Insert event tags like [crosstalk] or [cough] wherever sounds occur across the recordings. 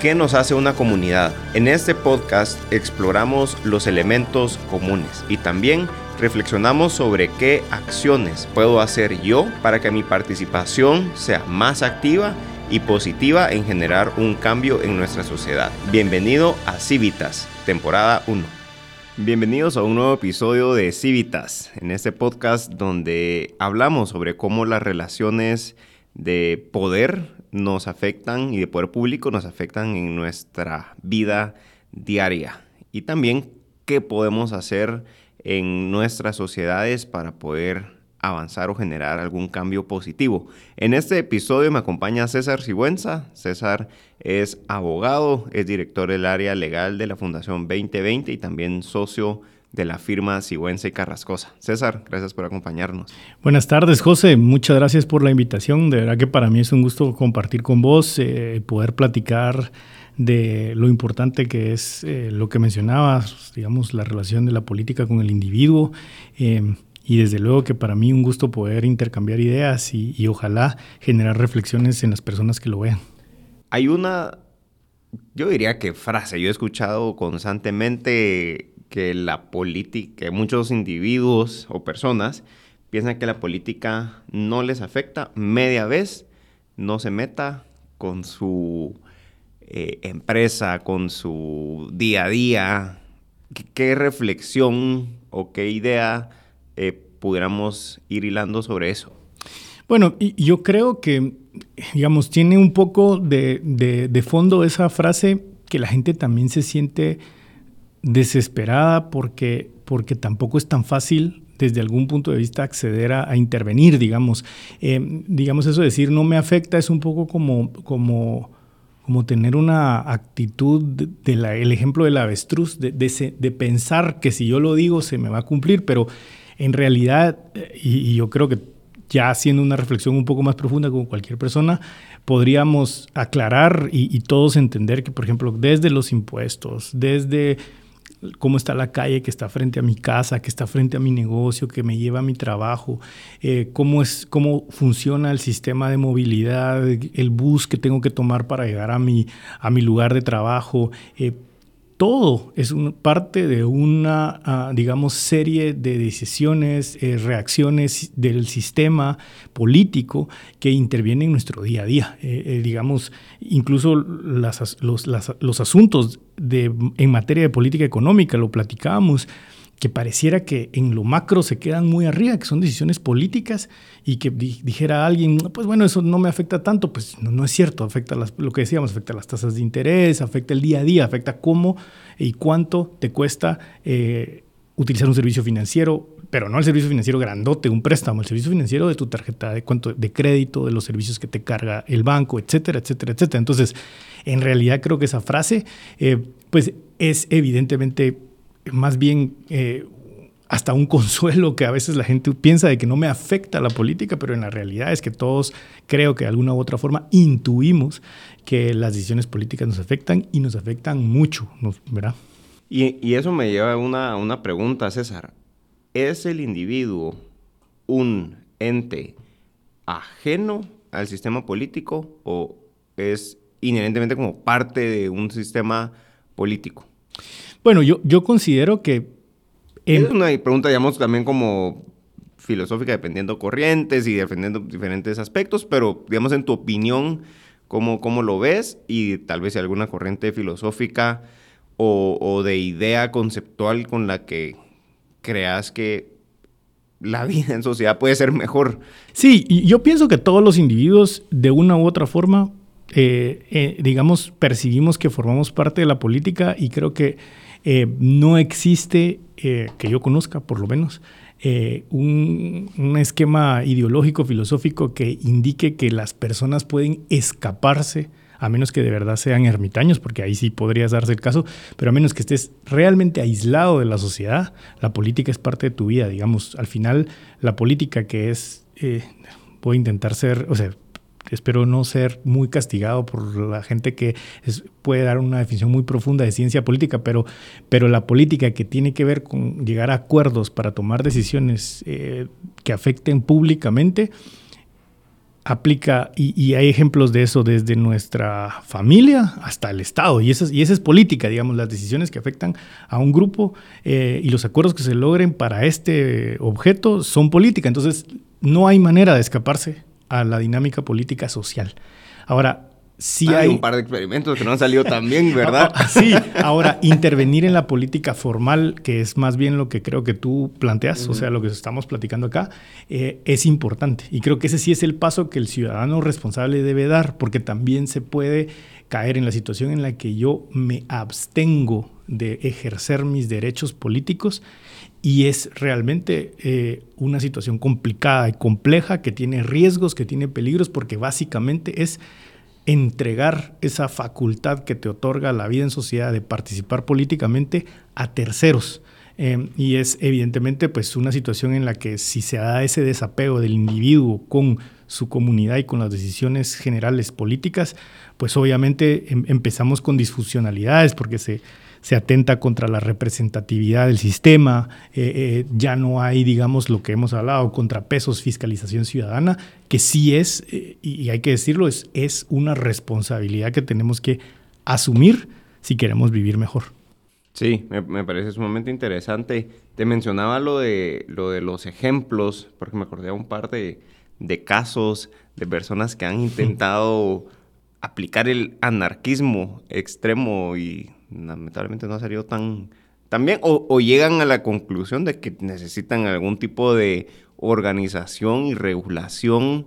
¿Qué nos hace una comunidad? En este podcast exploramos los elementos comunes y también reflexionamos sobre qué acciones puedo hacer yo para que mi participación sea más activa y positiva en generar un cambio en nuestra sociedad. Bienvenido a Civitas, temporada 1. Bienvenidos a un nuevo episodio de Civitas, en este podcast donde hablamos sobre cómo las relaciones de poder nos afectan y de poder público nos afectan en nuestra vida diaria. Y también qué podemos hacer en nuestras sociedades para poder avanzar o generar algún cambio positivo. En este episodio me acompaña César Sigüenza. César es abogado, es director del área legal de la Fundación 2020 y también socio de la firma Sigüenza y Carrascosa. César, gracias por acompañarnos. Buenas tardes, José. Muchas gracias por la invitación. De verdad que para mí es un gusto compartir con vos, eh, poder platicar de lo importante que es eh, lo que mencionabas, digamos, la relación de la política con el individuo. Eh, y desde luego que para mí un gusto poder intercambiar ideas y, y ojalá generar reflexiones en las personas que lo vean. Hay una, yo diría que frase, yo he escuchado constantemente que la política, que muchos individuos o personas piensan que la política no les afecta, media vez no se meta con su eh, empresa, con su día a día. ¿Qué, reflexión o qué idea eh, pudiéramos ir hilando sobre eso? Bueno, yo creo que, digamos, tiene un poco de, de fondo esa frase que la gente también se siente desesperada porque, porque tampoco es tan fácil desde algún punto de vista acceder a, intervenir, digamos. Eh, digamos eso de decir no me afecta es un poco como, como, como tener una actitud del de el ejemplo del avestruz, de, de, pensar que si yo lo digo se me va a cumplir, pero en realidad, eh, y, yo creo que ya haciendo una reflexión un poco más profunda con cualquier persona, podríamos aclarar y todos entender que, por ejemplo, desde los impuestos, desde cómo está la calle que está frente a mi casa, que está frente a mi negocio, que me lleva a mi trabajo, eh, cómo, es, cómo funciona el sistema de movilidad, el bus que tengo que tomar para llegar a mi, a mi lugar de trabajo. Eh, todo es parte de una, ah, digamos, serie de decisiones, eh, reacciones del sistema político que intervienen en nuestro día a día. Eh, eh, digamos, incluso los, los, asuntos de, en materia de política económica, lo platicábamos, que pareciera que en lo macro se quedan muy arriba, que son decisiones políticas y que dijera alguien, pues bueno, eso no me afecta tanto, pues no, es cierto, afecta las, lo que decíamos, afecta las tasas de interés, afecta el día a día, afecta cómo y cuánto te cuesta eh, utilizar un servicio financiero, pero no el servicio financiero grandote, un préstamo, el servicio financiero de tu tarjeta de, cuánto, de crédito, de los servicios que te carga el banco, etcétera, etcétera, etcétera. Entonces, en realidad creo que esa frase, eh, pues es evidentemente más bien eh, hasta un consuelo que a veces la gente piensa de que no me afecta la política, pero en la realidad es que todos creo que de alguna u otra forma intuimos que las decisiones políticas nos afectan y nos afectan mucho, ¿verdad? Y, eso me lleva a una, una pregunta, César. ¿Es el individuo un ente ajeno al sistema político o es inherentemente como parte de un sistema político? Bueno, yo, yo considero que... Es una pregunta, digamos, también como filosófica, dependiendo corrientes y defendiendo diferentes aspectos, pero, digamos, en tu opinión, ¿cómo, cómo lo ves? Y tal vez si alguna corriente filosófica o, o de idea conceptual con la que creas que la vida en sociedad puede ser mejor. Sí, yo pienso que todos los individuos, de una u otra forma, eh, eh, digamos, percibimos que formamos parte de la política y creo que eh, no existe, eh, que yo conozca por lo menos, eh, un, un, esquema ideológico, filosófico que indique que las personas pueden escaparse, a menos que de verdad sean ermitaños, porque ahí sí podrías darse el caso, pero a menos que estés realmente aislado de la sociedad, la política es parte de tu vida, digamos, al final la política que es, voy a intentar ser, o sea, espero no ser muy castigado por la gente que puede dar una definición muy profunda de ciencia política, pero, pero la política que tiene que ver con llegar a acuerdos para tomar decisiones eh, que afecten públicamente, aplica, y, hay ejemplos de eso desde nuestra familia hasta el Estado, y esa, y esa es política, digamos, las decisiones que afectan a un grupo eh, y los acuerdos que se logren para este objeto son política, entonces no hay manera de escaparse a la dinámica política social. Ahora, Sí hay, un par de experimentos que no han salido tan bien, [laughs] ¿verdad? Ah, sí, ahora intervenir en la política formal, que es más bien lo que creo que tú planteas, o sea, lo que estamos platicando acá, eh, es importante. Y creo que ese sí es el paso que el ciudadano responsable debe dar, porque también se puede caer en la situación en la que yo me abstengo de ejercer mis derechos políticos y es realmente eh, una situación complicada y compleja que tiene riesgos, que tiene peligros, porque básicamente es entregar esa facultad que te otorga la vida en sociedad de participar políticamente a terceros. Em, y es evidentemente pues una situación en la que si se da ese desapego del individuo con su comunidad y con las decisiones generales políticas, pues obviamente em, empezamos con disfuncionalidades porque se, se atenta contra la representatividad del sistema, eh, eh, ya no hay, digamos, lo que hemos hablado, contrapesos, fiscalización ciudadana, que sí es, eh, y hay que decirlo, es, es una responsabilidad que tenemos que asumir si queremos vivir mejor. Sí, me, parece sumamente interesante. Te mencionaba lo de, lo de los ejemplos, porque me acordé de un par de, de casos de personas que han intentado [laughs] aplicar el anarquismo extremo y lamentablemente no ha salido tan, tan bien, o, llegan a la conclusión de que necesitan algún tipo de organización y regulación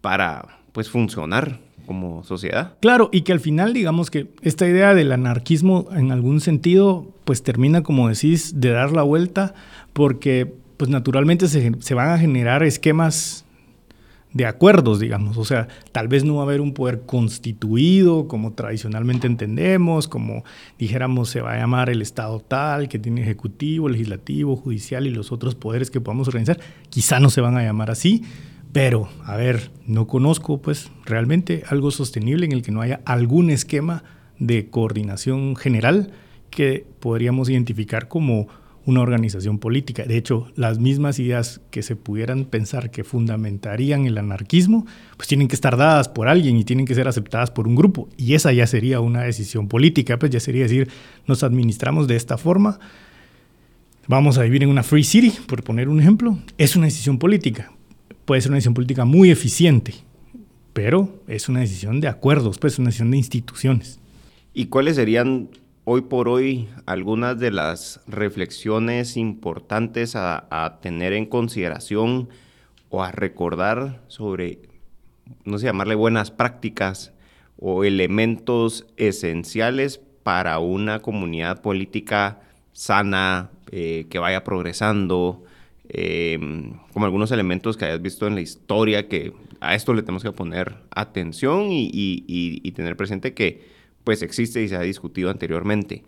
para pues funcionar como sociedad. Claro, y que al final digamos que esta idea del anarquismo en algún sentido pues termina como decís de dar la vuelta porque pues naturalmente se, se van a generar esquemas de acuerdos, digamos. O sea, tal vez no va a haber un poder constituido como tradicionalmente entendemos, como dijéramos se va a llamar el Estado tal, que tiene ejecutivo, legislativo, judicial y los otros poderes que podamos organizar. Quizá no se van a llamar así, pero, a ver, no conozco pues realmente algo sostenible en el que no haya algún esquema de coordinación general que podríamos identificar como una organización política. De hecho, las mismas ideas que se pudieran pensar que fundamentarían el anarquismo, pues tienen que estar dadas por alguien y tienen que ser aceptadas por un grupo. Y esa ya sería una decisión política, pues ya sería decir, nos administramos de esta forma, vamos a vivir en una free city, por poner un ejemplo. Es una decisión política. Puede ser una decisión política muy eficiente, pero es una decisión de acuerdos, pues es una decisión de instituciones. ¿Y cuáles serían hoy por hoy algunas de las reflexiones importantes a, tener en consideración o a recordar sobre, no sé, llamarle buenas prácticas o elementos esenciales para una comunidad política sana, eh, que vaya progresando, em, como algunos elementos que hayas visto en la historia, que a esto le tenemos que poner atención y tener presente que pues existe y se ha discutido anteriormente.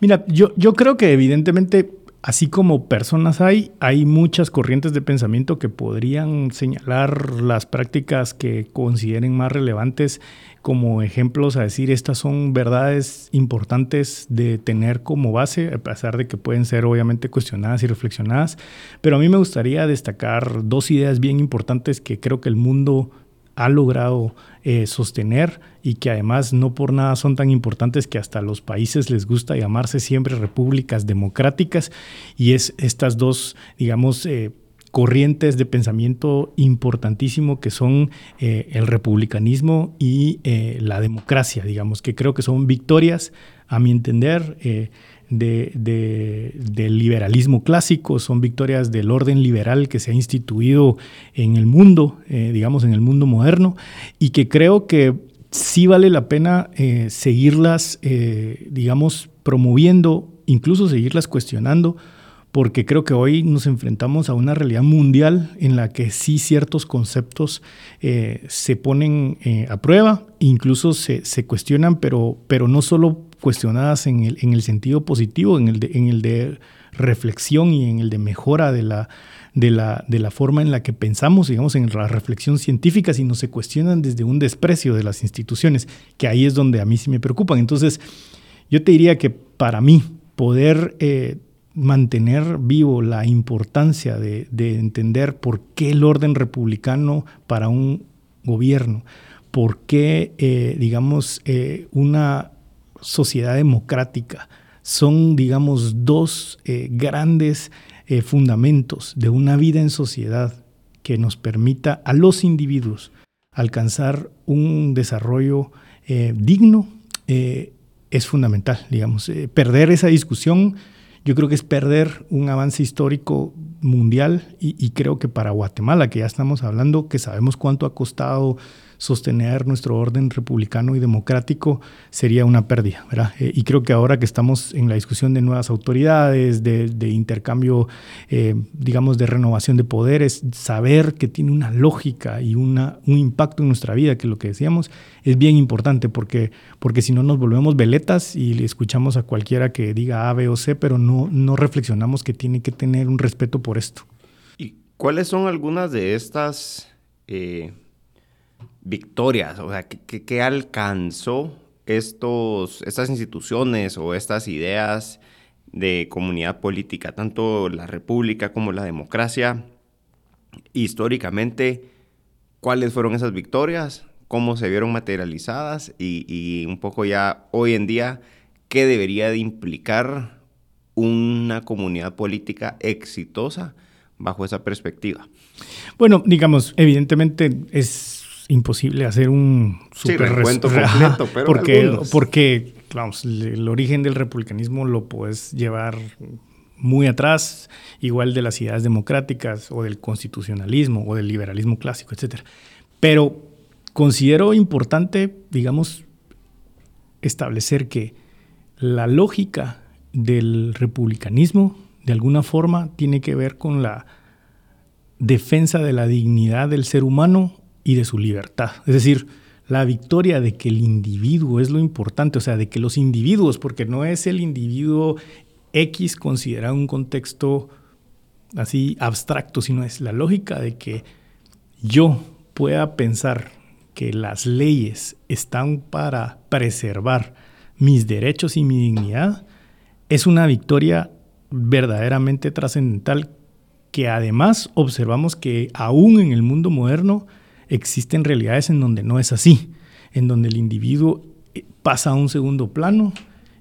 Mira, yo, yo creo que evidentemente, así como personas hay, hay muchas corrientes de pensamiento que podrían señalar las prácticas que consideren más relevantes como ejemplos a decir estas son verdades importantes de tener como base, a pesar de que pueden ser obviamente cuestionadas y reflexionadas. Pero a mí me gustaría destacar dos ideas bien importantes que creo que el mundo ha logrado eh, sostener y que además no por nada son tan importantes que hasta los países les gusta llamarse siempre repúblicas democráticas. Y es estas dos, digamos, eh, corrientes de pensamiento importantísimo que son eh, el republicanismo y la democracia, digamos, que creo que son victorias, a mi entender, de, del liberalismo clásico, son victorias del orden liberal que se ha instituido en el mundo, eh, digamos, en el mundo moderno, y que creo que sí vale la pena eh, seguirlas, eh, digamos, promoviendo, incluso seguirlas cuestionando, porque creo que hoy nos enfrentamos a una realidad mundial en la que sí ciertos conceptos se ponen a prueba, incluso se, se, cuestionan, pero, pero no solo cuestionadas en el, en el sentido positivo, en el, de, en el de reflexión y en el de mejora de la, de la, de la forma en la que pensamos, digamos, en la reflexión científica, sino se cuestionan desde un desprecio de las instituciones, que ahí es donde a mí sí me preocupan. Entonces, yo te diría que para mí poder eh, mantener vivo la importancia de, de entender por qué el orden republicano para un gobierno? ¿Por qué, eh, digamos, eh, una sociedad democrática son, digamos, dos eh, grandes fundamentos de una vida en sociedad que nos permita a los individuos alcanzar un desarrollo digno? es fundamental, digamos. perder esa discusión yo creo que es perder un avance histórico mundial y, y, creo que para Guatemala, que ya estamos hablando, que sabemos cuánto ha costado sostener nuestro orden republicano y democrático sería una pérdida. Eh, y creo que ahora que estamos en la discusión de nuevas autoridades, de, intercambio, eh, digamos, de renovación de poderes, saber que tiene una lógica y una, un impacto en nuestra vida, que lo que decíamos es bien importante, porque, porque si no nos volvemos veletas y escuchamos a cualquiera que diga A, B o C, pero no, no reflexionamos que tiene que tener un respeto por esto. ¿Y cuáles son algunas de estas... Eh, victorias? O sea, ¿qué, alcanzó estos, estas instituciones o estas ideas de comunidad política, tanto la república como la democracia? Históricamente, ¿cuáles fueron esas victorias? ¿Cómo se vieron materializadas? Y, y un poco ya hoy en día, ¿qué debería de implicar una comunidad política exitosa bajo esa perspectiva? Bueno, digamos, evidentemente es imposible hacer un super sí, completo, pero porque, porque el origen del republicanismo lo puedes llevar muy atrás, igual de las ideas democráticas o del constitucionalismo o del liberalismo clásico, etc. Pero considero importante, digamos, establecer que la lógica del republicanismo, de alguna forma, tiene que ver con la defensa de la dignidad del ser humano y de su libertad. Es decir, la victoria de que el individuo es lo importante, o sea, de que los individuos, porque no es el individuo X considerado un contexto así abstracto, sino es la lógica de que yo pueda pensar que las leyes están para preservar mis derechos y mi dignidad, es una victoria verdaderamente trascendental que además observamos que aún en el mundo moderno existen realidades en donde no es así, en donde el individuo eh, pasa a un segundo plano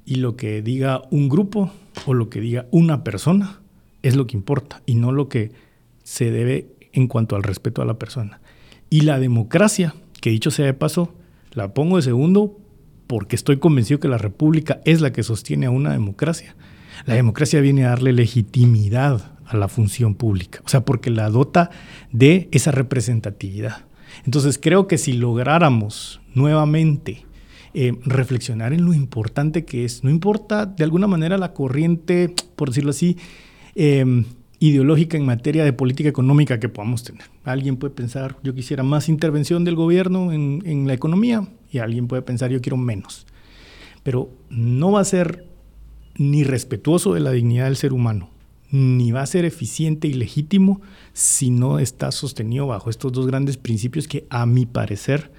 y lo que diga un grupo o lo que diga una persona es lo que importa y no lo que se debe en cuanto al respeto a la persona. Y la democracia, que dicho sea de paso, la pongo de segundo porque estoy convencido que la república es la que sostiene a una democracia. La democracia viene a darle legitimidad a la función pública, o sea, porque la dota de esa representatividad. Entonces creo que si lográramos nuevamente eh, reflexionar en lo importante que es, no importa de alguna manera la corriente, por decirlo así, em, ideológica en materia de política económica que podamos tener. Alguien puede pensar, yo quisiera más intervención del gobierno en, en la economía y alguien puede pensar, yo quiero menos. Pero no va a ser ni respetuoso de la dignidad del ser humano, ni va a ser eficiente y legítimo si no está sostenido bajo estos dos grandes principios que a mi parecer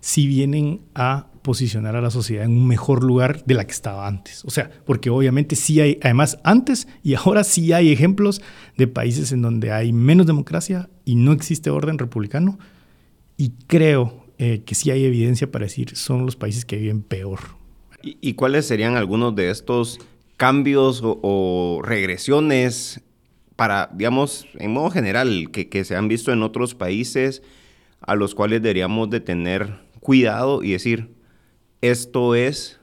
sí vienen a posicionar a la sociedad en un mejor lugar de la que estaba antes. O sea, porque obviamente sí hay, además antes y [laughs] ahora sí hay ejemplos de países en donde hay menos democracia y no existe orden republicano. Y creo eh, que sí hay evidencia para decir son los países que viven peor. ¿Y, cuáles serían algunos de estos cambios o, regresiones para, digamos, en modo general, que, que, se han visto en otros países a los cuales deberíamos de tener cuidado y decir, esto es,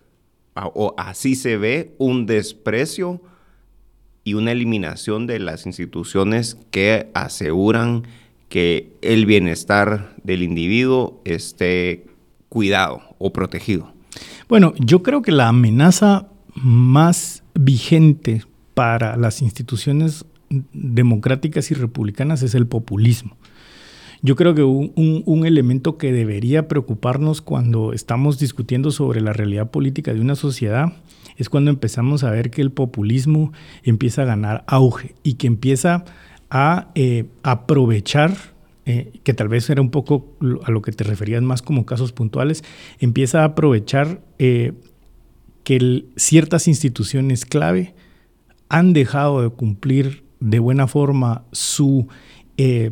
o así se ve, un desprecio y una eliminación de las instituciones que aseguran que el bienestar del individuo esté cuidado o protegido. Bueno, yo creo que la amenaza más vigente para las instituciones democráticas y republicanas es el populismo. Yo creo que un, elemento que debería preocuparnos cuando estamos discutiendo sobre la realidad política de una sociedad es cuando empezamos a ver que el populismo empieza a ganar auge y que empieza a eh, aprovechar, eh, que tal vez era un poco a lo que te referías más como casos puntuales, empieza a aprovechar eh, que ciertas instituciones clave han dejado de cumplir de buena forma su eh,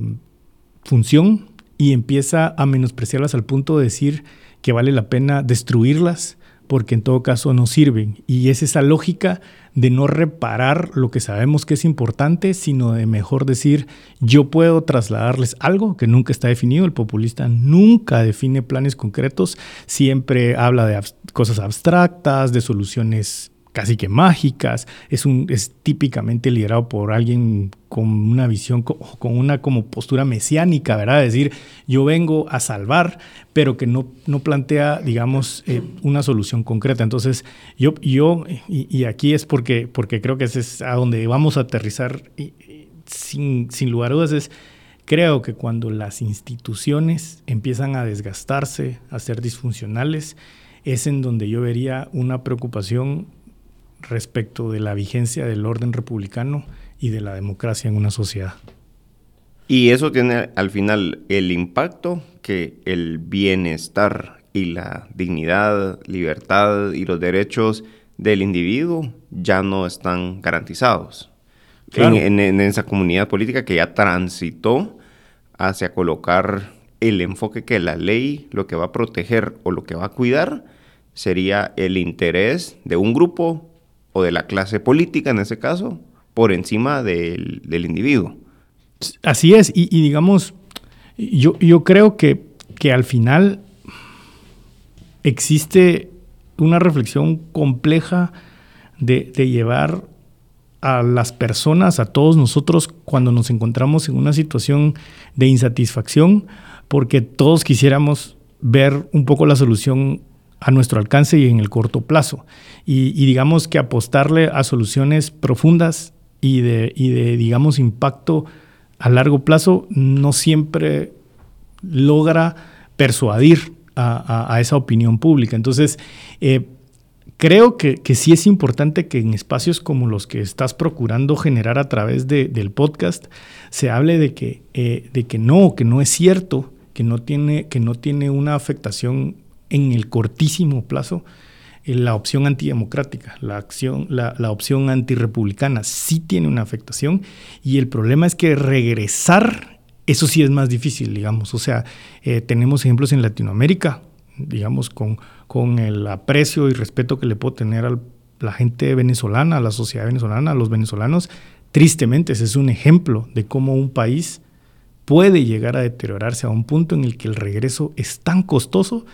función y empieza a menospreciarlas al punto de decir que vale la pena destruirlas porque en todo caso no sirven. Y es esa lógica de no reparar lo que sabemos que es importante, sino de mejor decir, yo puedo trasladarles algo que nunca está definido. El populista nunca define planes concretos, siempre habla de cosas abstractas, de soluciones casi que mágicas, es, un, es típicamente liderado por alguien con una visión, con una como postura mesiánica, ¿verdad? Es decir, yo vengo a salvar, pero que no, no plantea, digamos, eh, una solución concreta. Entonces, yo, yo y, aquí es porque, porque creo que ese es a donde vamos a aterrizar sin, sin lugar a dudas, es creo que cuando las instituciones empiezan a desgastarse, a ser disfuncionales, es en donde yo vería una preocupación respecto de la vigencia del orden republicano y de la democracia en una sociedad. Y eso tiene al final el impacto que el bienestar y la dignidad, libertad y los derechos del individuo ya no están garantizados. En, en, esa comunidad política que ya transitó hacia colocar el enfoque que la ley lo que va a proteger o lo que va a cuidar sería el interés de un grupo o de la clase política en ese caso, por encima del, individuo. Así es, y, digamos, yo, yo creo que, que al final existe una reflexión compleja de, de, llevar a las personas, a todos nosotros, cuando nos encontramos en una situación de insatisfacción, porque todos quisiéramos ver un poco la solución a nuestro alcance y en el corto plazo. Y, digamos que apostarle a soluciones profundas y de, de, digamos, impacto a largo plazo no siempre logra persuadir a, esa opinión pública. Entonces, eh, creo que, sí es importante que en espacios como los que estás procurando generar a través del podcast se hable de que, eh, de que no, que no es cierto, que no tiene, que no tiene una afectación en el cortísimo plazo eh, la opción antidemocrática, la, acción, la, la, opción antirepublicana sí tiene una afectación y el problema es que regresar, eso sí es más difícil, digamos. O sea, eh, tenemos ejemplos en Latinoamérica, digamos, con, con el aprecio y respeto que le puedo tener a la gente venezolana, a la sociedad venezolana, a los venezolanos. Tristemente, ese es un ejemplo de cómo un país puede llegar a deteriorarse a un punto en el que el regreso es tan costoso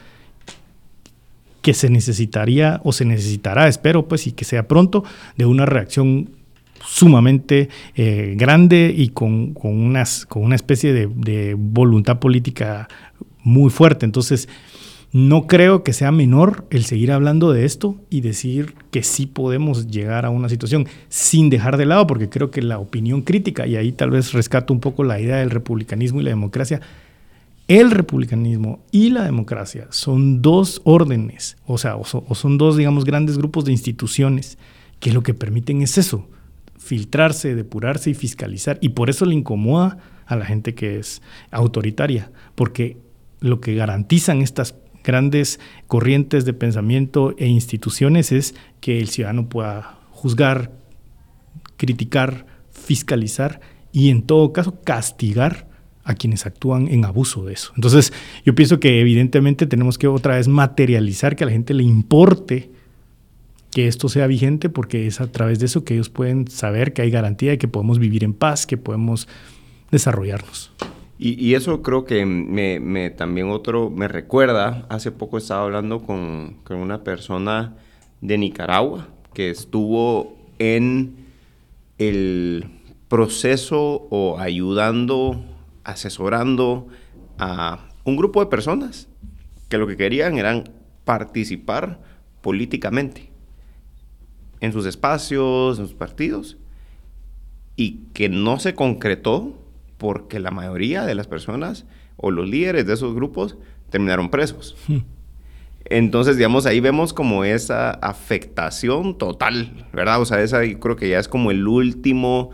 que se necesitaría o se necesitará, espero pues, y que sea pronto, de una reacción sumamente eh, grande y con, con, unas, con una especie de, de, voluntad política muy fuerte. Entonces, no creo que sea menor el seguir hablando de esto y decir que sí podemos llegar a una situación sin dejar de lado, porque creo que la opinión crítica, y ahí tal vez rescato un poco la idea del republicanismo y la democracia, el republicanismo y la democracia son dos órdenes, o sea, o son, dos, digamos, grandes grupos de instituciones que lo que permiten es eso, filtrarse, depurarse y fiscalizar. Y por eso le incomoda a la gente que es autoritaria, porque lo que garantizan estas grandes corrientes de pensamiento e instituciones es que el ciudadano pueda juzgar, criticar, fiscalizar y en todo caso castigar a quienes actúan en abuso de eso. Entonces, yo pienso que evidentemente tenemos que otra vez materializar que a la gente le importe que esto sea vigente porque es a través de eso que ellos pueden saber que hay garantía de que podemos vivir en paz, que podemos desarrollarnos. Y, eso creo que me, también otro me recuerda, hace poco estaba hablando con, con una persona de Nicaragua que estuvo en el proceso o ayudando asesorando a un grupo de personas que lo que querían eran participar políticamente en sus espacios, en sus partidos, y que no se concretó porque la mayoría de las personas o los líderes de esos grupos terminaron presos. Hmm. Entonces, digamos, ahí vemos como esa afectación total, ¿verdad? O sea, esa yo creo que ya es como el último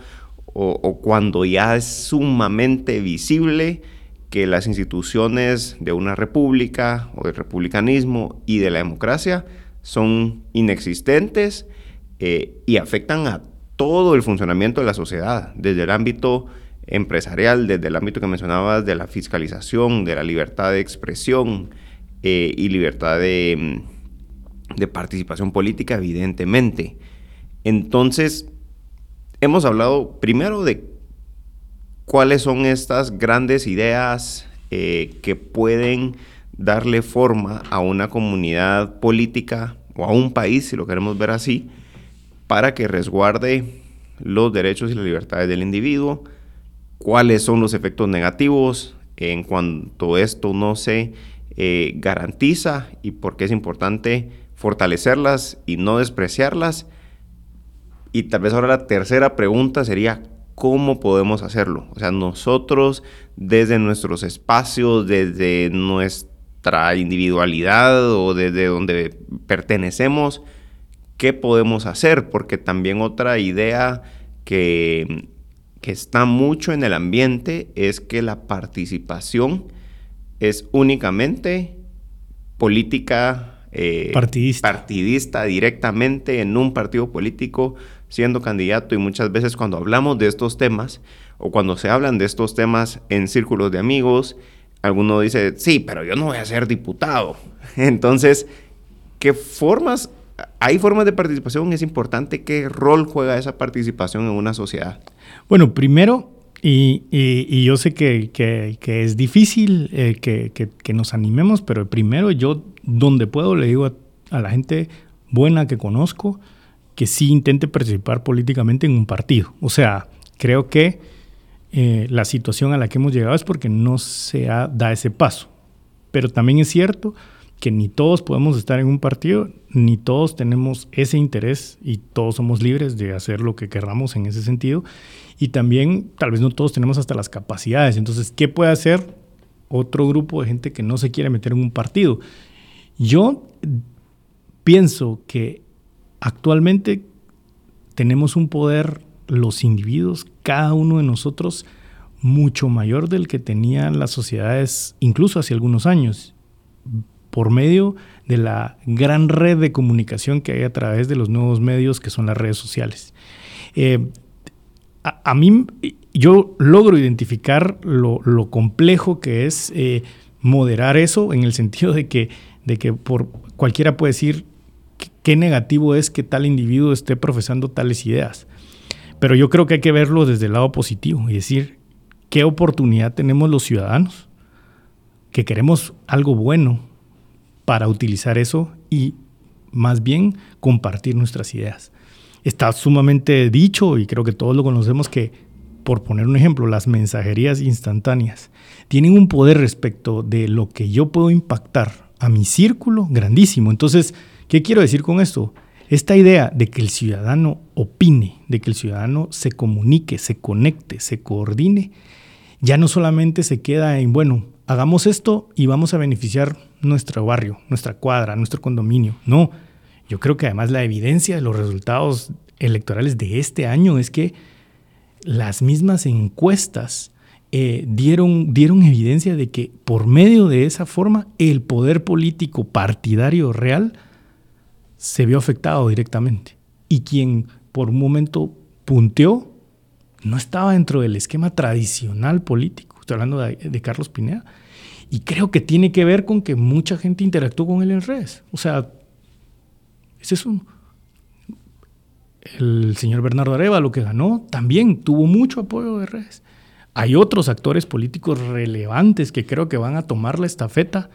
o, cuando ya es sumamente visible que las instituciones de una república o del republicanismo y de la democracia son inexistentes eh, y afectan a todo el funcionamiento de la sociedad, desde el ámbito empresarial, desde el ámbito que mencionabas de la fiscalización, de la libertad de expresión eh, y libertad de, de participación política, evidentemente. Entonces, hemos hablado primero de cuáles son estas grandes ideas eh, que pueden darle forma a una comunidad política o a un país, si lo queremos ver así, para que resguarde los derechos y las libertades del individuo, cuáles son los efectos negativos en cuanto esto no se eh, garantiza y por qué es importante fortalecerlas y no despreciarlas. Y tal vez ahora la tercera pregunta sería, ¿cómo podemos hacerlo? O sea, nosotros desde nuestros espacios, desde nuestra individualidad o desde donde pertenecemos, ¿qué podemos hacer? Porque también otra idea que, que está mucho en el ambiente es que la participación es únicamente política eh, partidista. partidista directamente en un partido político siendo candidato y muchas veces cuando hablamos de estos temas o cuando se hablan de estos temas en círculos de amigos, alguno dice, sí, pero yo no voy a ser diputado. [laughs] Entonces, ¿qué formas, hay formas de participación? Es importante, ¿qué rol juega esa participación en una sociedad? Bueno, primero, y, yo sé que, es difícil eh, que, nos animemos, pero primero yo, donde puedo, le digo a, la gente buena que conozco que sí intente participar políticamente en un partido. O sea, creo que eh, la situación a la que hemos llegado es porque no se da ese paso. Pero también es cierto que ni todos podemos estar en un partido, ni todos tenemos ese interés y todos somos libres de hacer lo que querramos en ese sentido. Y también tal vez no todos tenemos hasta las capacidades. Entonces, ¿qué puede hacer otro grupo de gente que no se quiere meter en un partido? Yo pienso que actualmente tenemos un poder los individuos, cada uno de nosotros, mucho mayor del que tenían las sociedades incluso hace algunos años por medio de la gran red de comunicación que hay a través de los nuevos medios que son las redes sociales. Eh, a, mí, yo logro identificar lo, complejo que es eh, moderar eso en el sentido de que, de que por cualquiera puede decir qué negativo es que tal individuo esté profesando tales ideas. Pero yo creo que hay que verlo desde el lado positivo y decir qué oportunidad tenemos los ciudadanos que queremos algo bueno para utilizar eso y más bien compartir nuestras ideas. Está sumamente dicho y creo que todos lo conocemos que, por poner un ejemplo, las mensajerías instantáneas tienen un poder respecto de lo que yo puedo impactar a mi círculo grandísimo. Entonces, ¿qué quiero decir con esto? Esta idea de que el ciudadano opine, de que el ciudadano se comunique, se conecte, se coordine, ya no solamente se queda en, bueno, hagamos esto y vamos a beneficiar nuestro barrio, nuestra cuadra, nuestro condominio. No, yo creo que además la evidencia de los resultados electorales de este año es que las mismas encuestas eh, dieron, dieron evidencia de que por medio de esa forma el poder político partidario real se vio afectado directamente. Y quien por un momento punteó no estaba dentro del esquema tradicional político. Estoy hablando de, Carlos Pineda. Y creo que tiene que ver con que mucha gente interactuó con él en redes. O sea, ese es uno. El señor Bernardo Areva, lo que ganó, también tuvo mucho apoyo de redes. Hay otros actores políticos relevantes que creo que van a tomar la estafeta,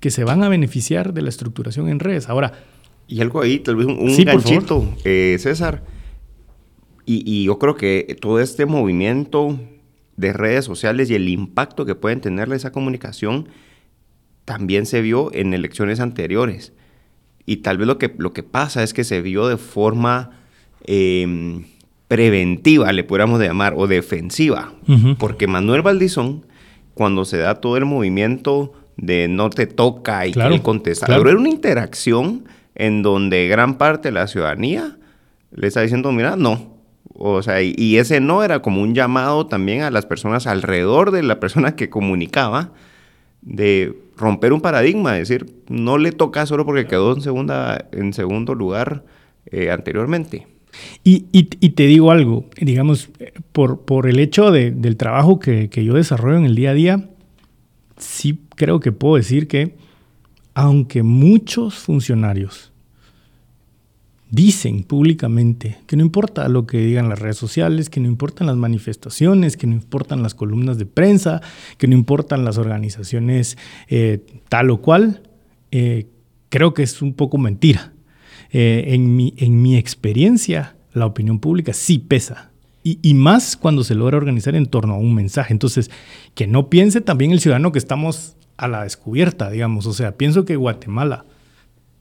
que se van a beneficiar de la estructuración en redes. Ahora. Y algo ahí, tal vez un, ganchito, eh, César. y, yo creo que todo este movimiento de redes sociales y el impacto que pueden tenerle esa comunicación también se vio en elecciones anteriores. Y tal vez lo que, lo que pasa es que se vio de forma em, preventiva, le podríamos llamar, o defensiva. Porque Manuel Valdizón, cuando se da todo el movimiento de no te toca y claro, que él contesta, era una interacción en donde gran parte de la ciudadanía le está diciendo, mira, no, o sea, y, ese no era como un llamado también a las personas alrededor de la persona que comunicaba de romper un paradigma, es decir, no le toca solo porque quedó en, segunda, en segundo lugar eh, anteriormente. Y, te digo algo, digamos, por, por el hecho del trabajo que, que, yo desarrollo en el día a día, sí creo que puedo decir que aunque muchos funcionarios dicen públicamente que no importa lo que digan las redes sociales, que no importan las manifestaciones, que no importan las columnas de prensa, que no importan las organizaciones eh, tal o cual, eh, creo que es un poco mentira. Eh, en, mi, en mi experiencia, la opinión pública sí pesa. Y, y, más cuando se logra organizar en torno a un mensaje. Entonces, que no piense también el ciudadano que estamos a la descubierta, digamos. O sea, pienso que Guatemala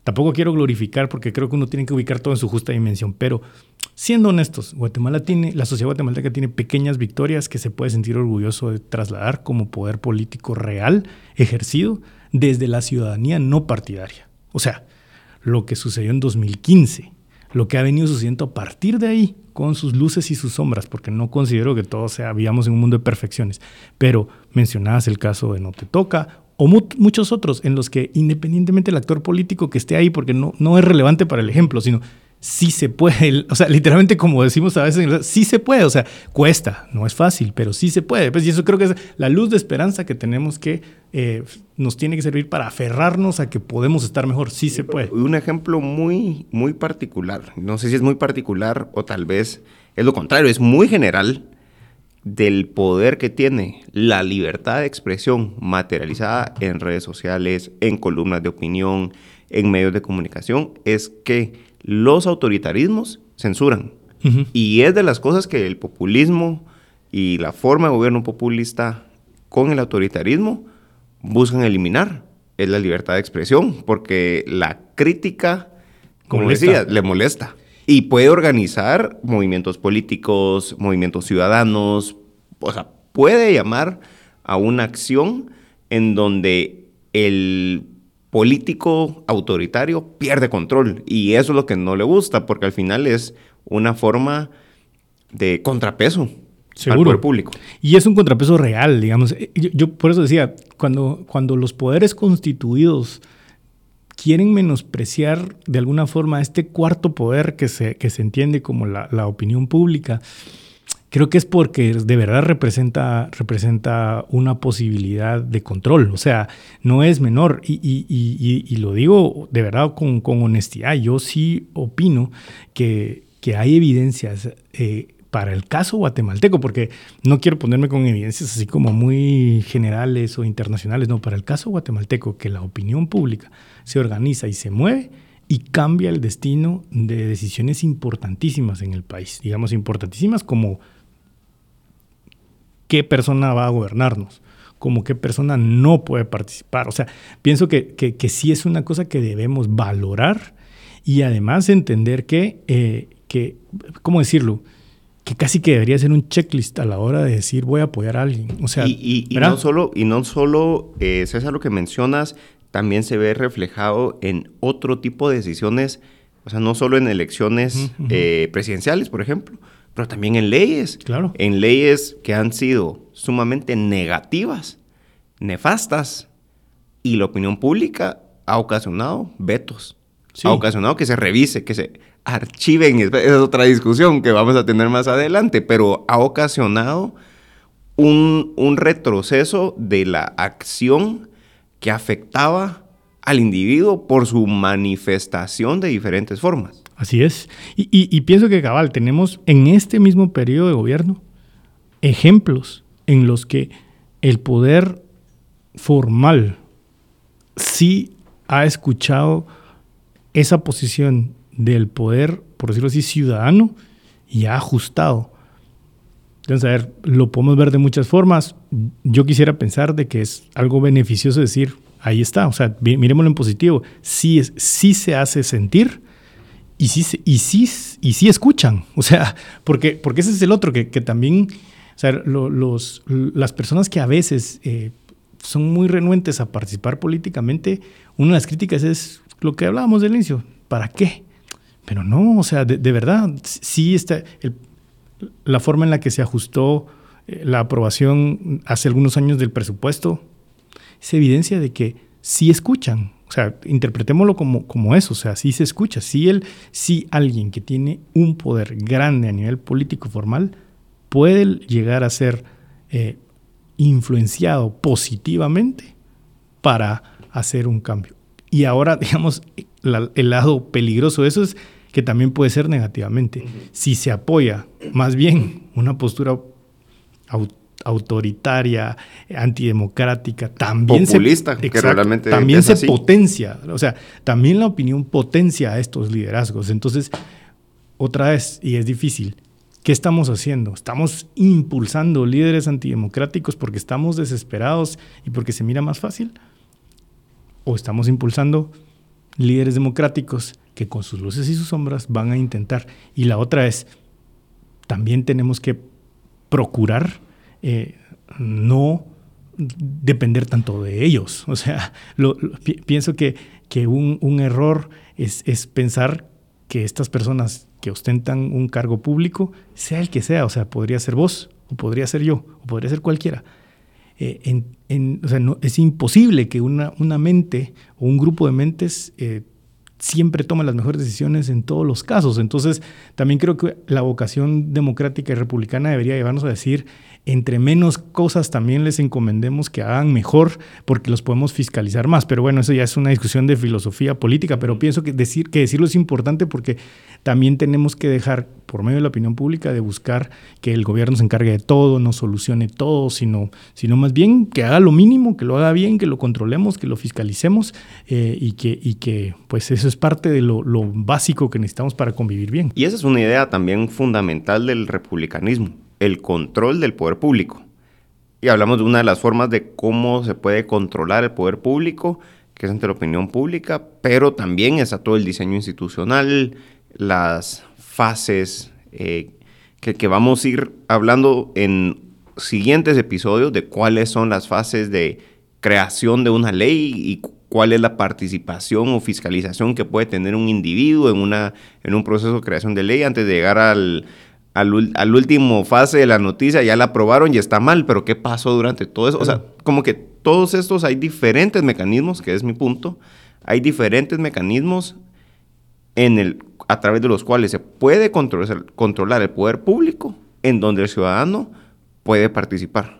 Tampoco quiero glorificar porque creo que uno tiene que ubicar todo en su justa dimensión, pero siendo honestos, Guatemala tiene, la sociedad guatemalteca tiene pequeñas victorias que se puede sentir orgulloso de trasladar como poder político real ejercido desde la ciudadanía no partidaria. O sea, lo que sucedió en 2015, lo que ha venido sucediendo a partir de ahí, con sus luces y sus sombras, porque no considero que todo sea, vivamos en un mundo de perfecciones, pero mencionabas el caso de No Te Toca o muchos otros en los que independientemente del actor político que esté ahí, porque no, no es relevante para el ejemplo, sino sí se puede, o sea, literalmente como decimos a veces, sí se puede, o sea, cuesta, no es fácil, pero sí se puede. Pues, y eso creo que es la luz de esperanza que tenemos que, eh, nos tiene que servir para aferrarnos a que podemos estar mejor, sí se puede. Un ejemplo muy, muy particular, no sé si es muy particular o tal vez es lo contrario, es muy general, del poder que tiene la libertad de expresión materializada en redes sociales, en columnas de opinión, en medios de comunicación, es que los autoritarismos censuran. Y es de las cosas que el populismo y la forma de gobierno populista con el autoritarismo buscan eliminar. Es la libertad de expresión, porque la crítica, como decía, le molesta. Y puede organizar movimientos políticos, movimientos ciudadanos, o sea, puede llamar a una acción en donde el político autoritario pierde control. Y eso es lo que no le gusta, porque al final es una forma de contrapeso al poder público. Y es un contrapeso real, digamos. Yo, yo, por eso decía, cuando, cuando los poderes constituidos quieren menospreciar de alguna forma este cuarto poder que se, que se entiende como la, la opinión pública, creo que es porque de verdad representa, representa una posibilidad de control. O sea, no es menor. Y, y, y, y lo digo de verdad con, con, honestidad. Yo sí opino que, que hay evidencias. Eh, para el caso guatemalteco, porque no quiero ponerme con evidencias así como muy generales o internacionales, no, para el caso guatemalteco, que la opinión pública se organiza y se mueve y cambia el destino de decisiones importantísimas en el país, digamos importantísimas como qué persona va a gobernarnos, como qué persona no puede participar. O sea, pienso que, que, sí es una cosa que debemos valorar y además entender que, eh, que ¿cómo decirlo? que casi que debería ser un checklist a la hora de decir voy a apoyar a alguien. O sea, y, no solo, y no solo eh, César, lo que mencionas, también se ve reflejado en otro tipo de decisiones, o sea, no solo en elecciones eh, presidenciales, por ejemplo, pero también en leyes. Claro. En leyes que han sido sumamente negativas, nefastas, y la opinión pública ha ocasionado vetos. Ha ocasionado que se revise, que se archiven, es otra discusión que vamos a tener más adelante, pero ha ocasionado un, un retroceso de la acción que afectaba al individuo por su manifestación de diferentes formas. Así es. Y, pienso que, cabal, tenemos en este mismo periodo de gobierno ejemplos en los que el poder formal sí ha escuchado esa posición del poder, por decirlo así, ciudadano y ha ajustado. Entonces, a ver, lo podemos ver de muchas formas. Yo quisiera pensar de que es algo beneficioso decir, ahí está, o sea, miremoslo en positivo, sí, es, sí se hace sentir y sí, y sí, y sí escuchan, [laughs] o sea, porque, porque ese es el otro, que, que también, o sea, los, las personas que a veces eh, son muy renuentes a participar políticamente, una de las críticas es lo que hablábamos del inicio, ¿para qué? Pero no, o sea, de, verdad, sí está la forma en la que se ajustó eh, la aprobación hace algunos años del presupuesto, es evidencia de que sí escuchan. O sea, interpretémoslo como, como eso, o sea, sí se escucha. Si, él, si alguien que tiene un poder grande a nivel político formal puede llegar a ser eh, influenciado positivamente para hacer un cambio. Y ahora, [laughs] digamos, el lado peligroso de eso es que también puede ser negativamente. Si se apoya más bien una postura autoritaria, antidemocrática, también Populista, se, que realmente también se potencia, o sea, también la opinión potencia a estos liderazgos. Entonces, otra vez, y es difícil, ¿qué estamos haciendo? ¿Estamos impulsando líderes antidemocráticos porque estamos desesperados y porque se mira más fácil? ¿O estamos impulsando líderes democráticos que con sus luces y sus sombras van a intentar? Y la otra es, también tenemos que procurar eh, no depender tanto de ellos. O sea, pienso que, que un, error es, pensar que estas personas que ostentan un cargo público, sea el que sea, o sea, podría ser vos, o podría ser yo, o podría ser cualquiera. Eh, o sea, no, es imposible que una, una, mente o un grupo de mentes eh, siempre tome las mejores decisiones en todos los casos. Entonces, también creo que la vocación democrática y republicana debería llevarnos a decir, entre menos cosas también les encomendemos que hagan mejor porque los podemos fiscalizar más. Pero bueno, eso ya es una discusión de filosofía política, pero pienso que, decir, que decirlo es importante porque también tenemos que dejar, por medio de la opinión pública, de buscar que el gobierno se encargue de todo, no solucione todo, sino, sino más bien que haga lo mínimo, que lo haga bien, que lo controlemos, que lo fiscalicemos eh, y, que, y que pues eso es parte de lo, lo básico que necesitamos para convivir bien. Y esa es una idea también fundamental del republicanismo el control del poder público. Y hablamos de una de las formas de cómo se puede controlar el poder público, que es ante la opinión pública, pero también está todo el diseño institucional, las fases eh, que, vamos a ir hablando en siguientes episodios de cuáles son las fases de creación de una ley y cuál es la participación o fiscalización que puede tener un individuo en, una, en un proceso de creación de ley antes de llegar al, al, último fase de la noticia, ya la aprobaron y está mal, pero ¿qué pasó durante todo eso? O sea, como que todos estos hay diferentes mecanismos, que es mi punto, hay diferentes mecanismos en el, a través de los cuales se puede controlar, controlar el poder público, en donde el ciudadano puede participar.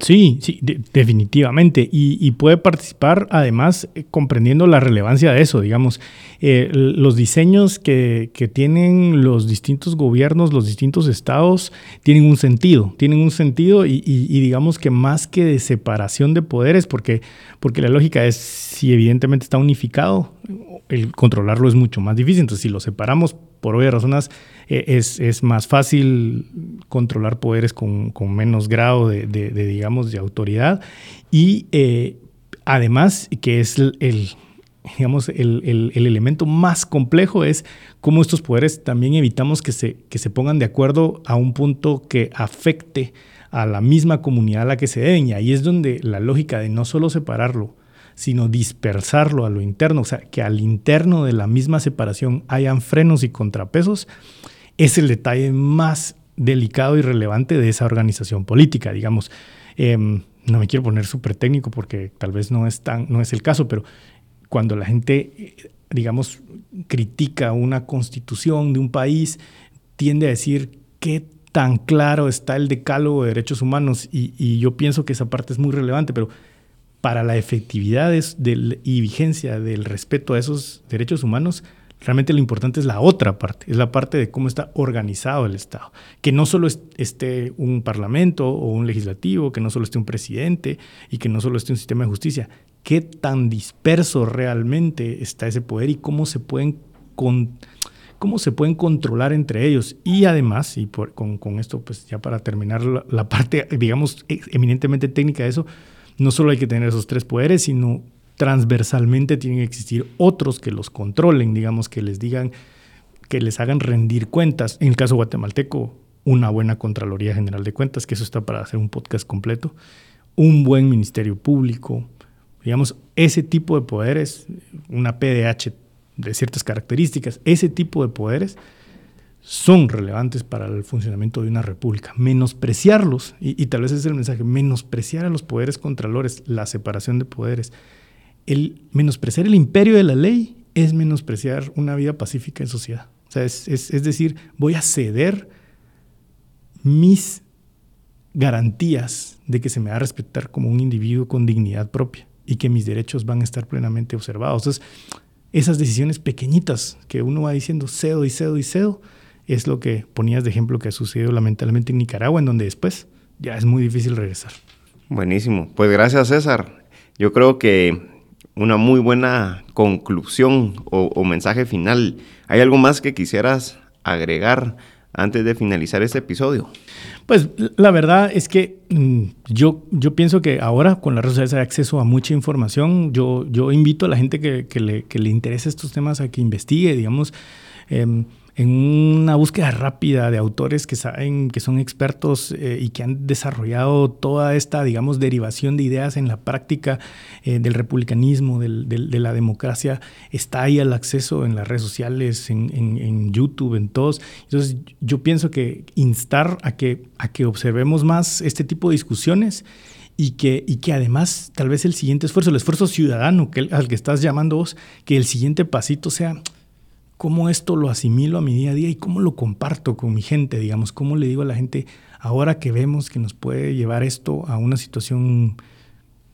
Sí, sí, definitivamente. Y, puede participar además eh, comprendiendo la relevancia de eso, digamos. Eh, los diseños que, tienen los distintos gobiernos, los distintos estados, tienen un sentido, tienen un sentido y, digamos que más que de separación de poderes, porque, porque la lógica es, si evidentemente está unificado, el controlarlo es mucho más difícil. Entonces, si lo separamos por obvias razones, eh, es, más fácil controlar poderes con, menos grado de, digamos, de autoridad. Y eh, además, que es el, digamos, el, elemento más complejo es cómo estos poderes también evitamos que se, que se pongan de acuerdo a un punto que afecte a la misma comunidad a la que se deben. Y ahí es donde la lógica de no solo separarlo, sino dispersarlo a lo interno, o sea, que al interno de la misma separación hayan frenos y contrapesos, es el detalle más delicado y relevante de esa organización política, digamos. Em, no me quiero poner súper técnico porque tal vez no es, tan, no es el caso, pero cuando la gente, digamos, critica una constitución de un país, tiende a decir qué tan claro está el decálogo de derechos humanos y, y yo pienso que esa parte es muy relevante, pero para la efectividad y vigencia del respeto a esos derechos humanos, realmente lo importante es la otra parte, es la parte de cómo está organizado el Estado. Que no solo esté un parlamento o un legislativo, que no solo esté un presidente y que no solo esté un sistema de justicia. Qué tan disperso realmente está ese poder y cómo se pueden, cómo se pueden controlar entre ellos. Y además, y con, esto, pues ya para terminar la, la parte, digamos, eminentemente técnica de eso, no solo hay que tener esos tres poderes, sino transversalmente tienen que existir otros que los controlen, digamos, que les digan, que les hagan rendir cuentas. En el caso guatemalteco, una buena Contraloría General de Cuentas, que eso está para hacer un podcast completo, un buen Ministerio Público, digamos, ese tipo de poderes, una PDH de ciertas características, ese tipo de poderes son relevantes para el funcionamiento de una república. Menospreciarlos, y, tal vez ese es el mensaje, menospreciar a los poderes contralores, la separación de poderes, el menospreciar el imperio de la ley es menospreciar una vida pacífica en sociedad. O sea, es, es decir, voy a ceder mis garantías de que se me va a respetar como un individuo con dignidad propia y que mis derechos van a estar plenamente observados. Entonces, esas decisiones pequeñitas que uno va diciendo cedo y cedo y cedo, es lo que ponías de ejemplo que ha sucedido lamentablemente en Nicaragua, en donde después ya es muy difícil regresar. Buenísimo. Pues gracias, César. Yo creo que una muy buena conclusión o, mensaje final. ¿Hay algo más que quisieras agregar antes de finalizar este episodio? Pues la verdad es que mm, yo, yo pienso que ahora con las redes sociales hay acceso a mucha información. Yo, yo invito a la gente que, que, le, que le interese estos temas a que investigue, digamos. Em, en una búsqueda rápida de autores que saben que son expertos eh, y que han desarrollado toda esta, digamos, derivación de ideas en la práctica eh, del republicanismo, del, de la democracia, está ahí al acceso en las redes sociales, en, en, YouTube, en todos. Entonces, yo pienso que instar a que, a que observemos más este tipo de discusiones y que, y que además tal vez el siguiente esfuerzo, el esfuerzo ciudadano que, al que estás llamando vos, que el siguiente pasito sea cómo esto lo asimilo a mi día a día y cómo lo comparto con mi gente, digamos, cómo le digo a la gente, ahora que vemos que nos puede llevar esto a una situación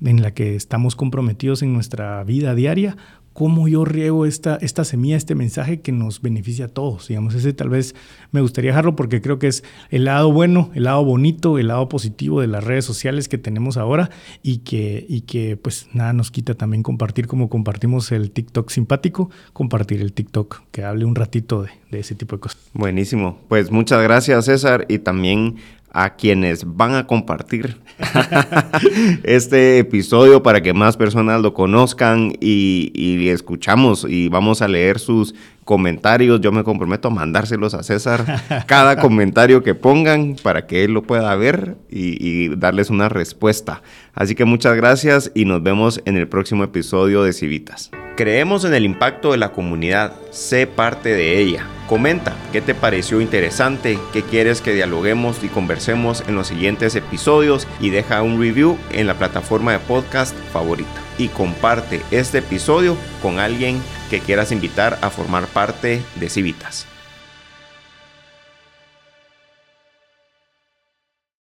en la que estamos comprometidos en nuestra vida diaria, cómo yo riego esta, esta semilla, este mensaje que nos beneficia a todos. Digamos, ese tal vez me gustaría dejarlo porque creo que es el lado bueno, el lado bonito, el lado positivo de las redes sociales que tenemos ahora y que, y que pues nada nos quita también compartir como compartimos el TikTok simpático, compartir el TikTok que hable un ratito de, de ese tipo de cosas. Buenísimo. Pues muchas gracias César y también a quienes van a compartir [laughs] este episodio para que más personas lo conozcan y, y, escuchamos y vamos a leer sus comentarios. Yo me comprometo a mandárselos a César cada [laughs] comentario que pongan para que él lo pueda ver y, y darles una respuesta. Así que muchas gracias y nos vemos en el próximo episodio de Civitas. Creemos en el impacto de la comunidad, sé parte de ella. Comenta qué te pareció interesante, qué quieres que dialoguemos y conversemos en los siguientes episodios y deja un review en la plataforma de podcast favorita. Y comparte este episodio con alguien que quieras invitar a formar parte de Civitas.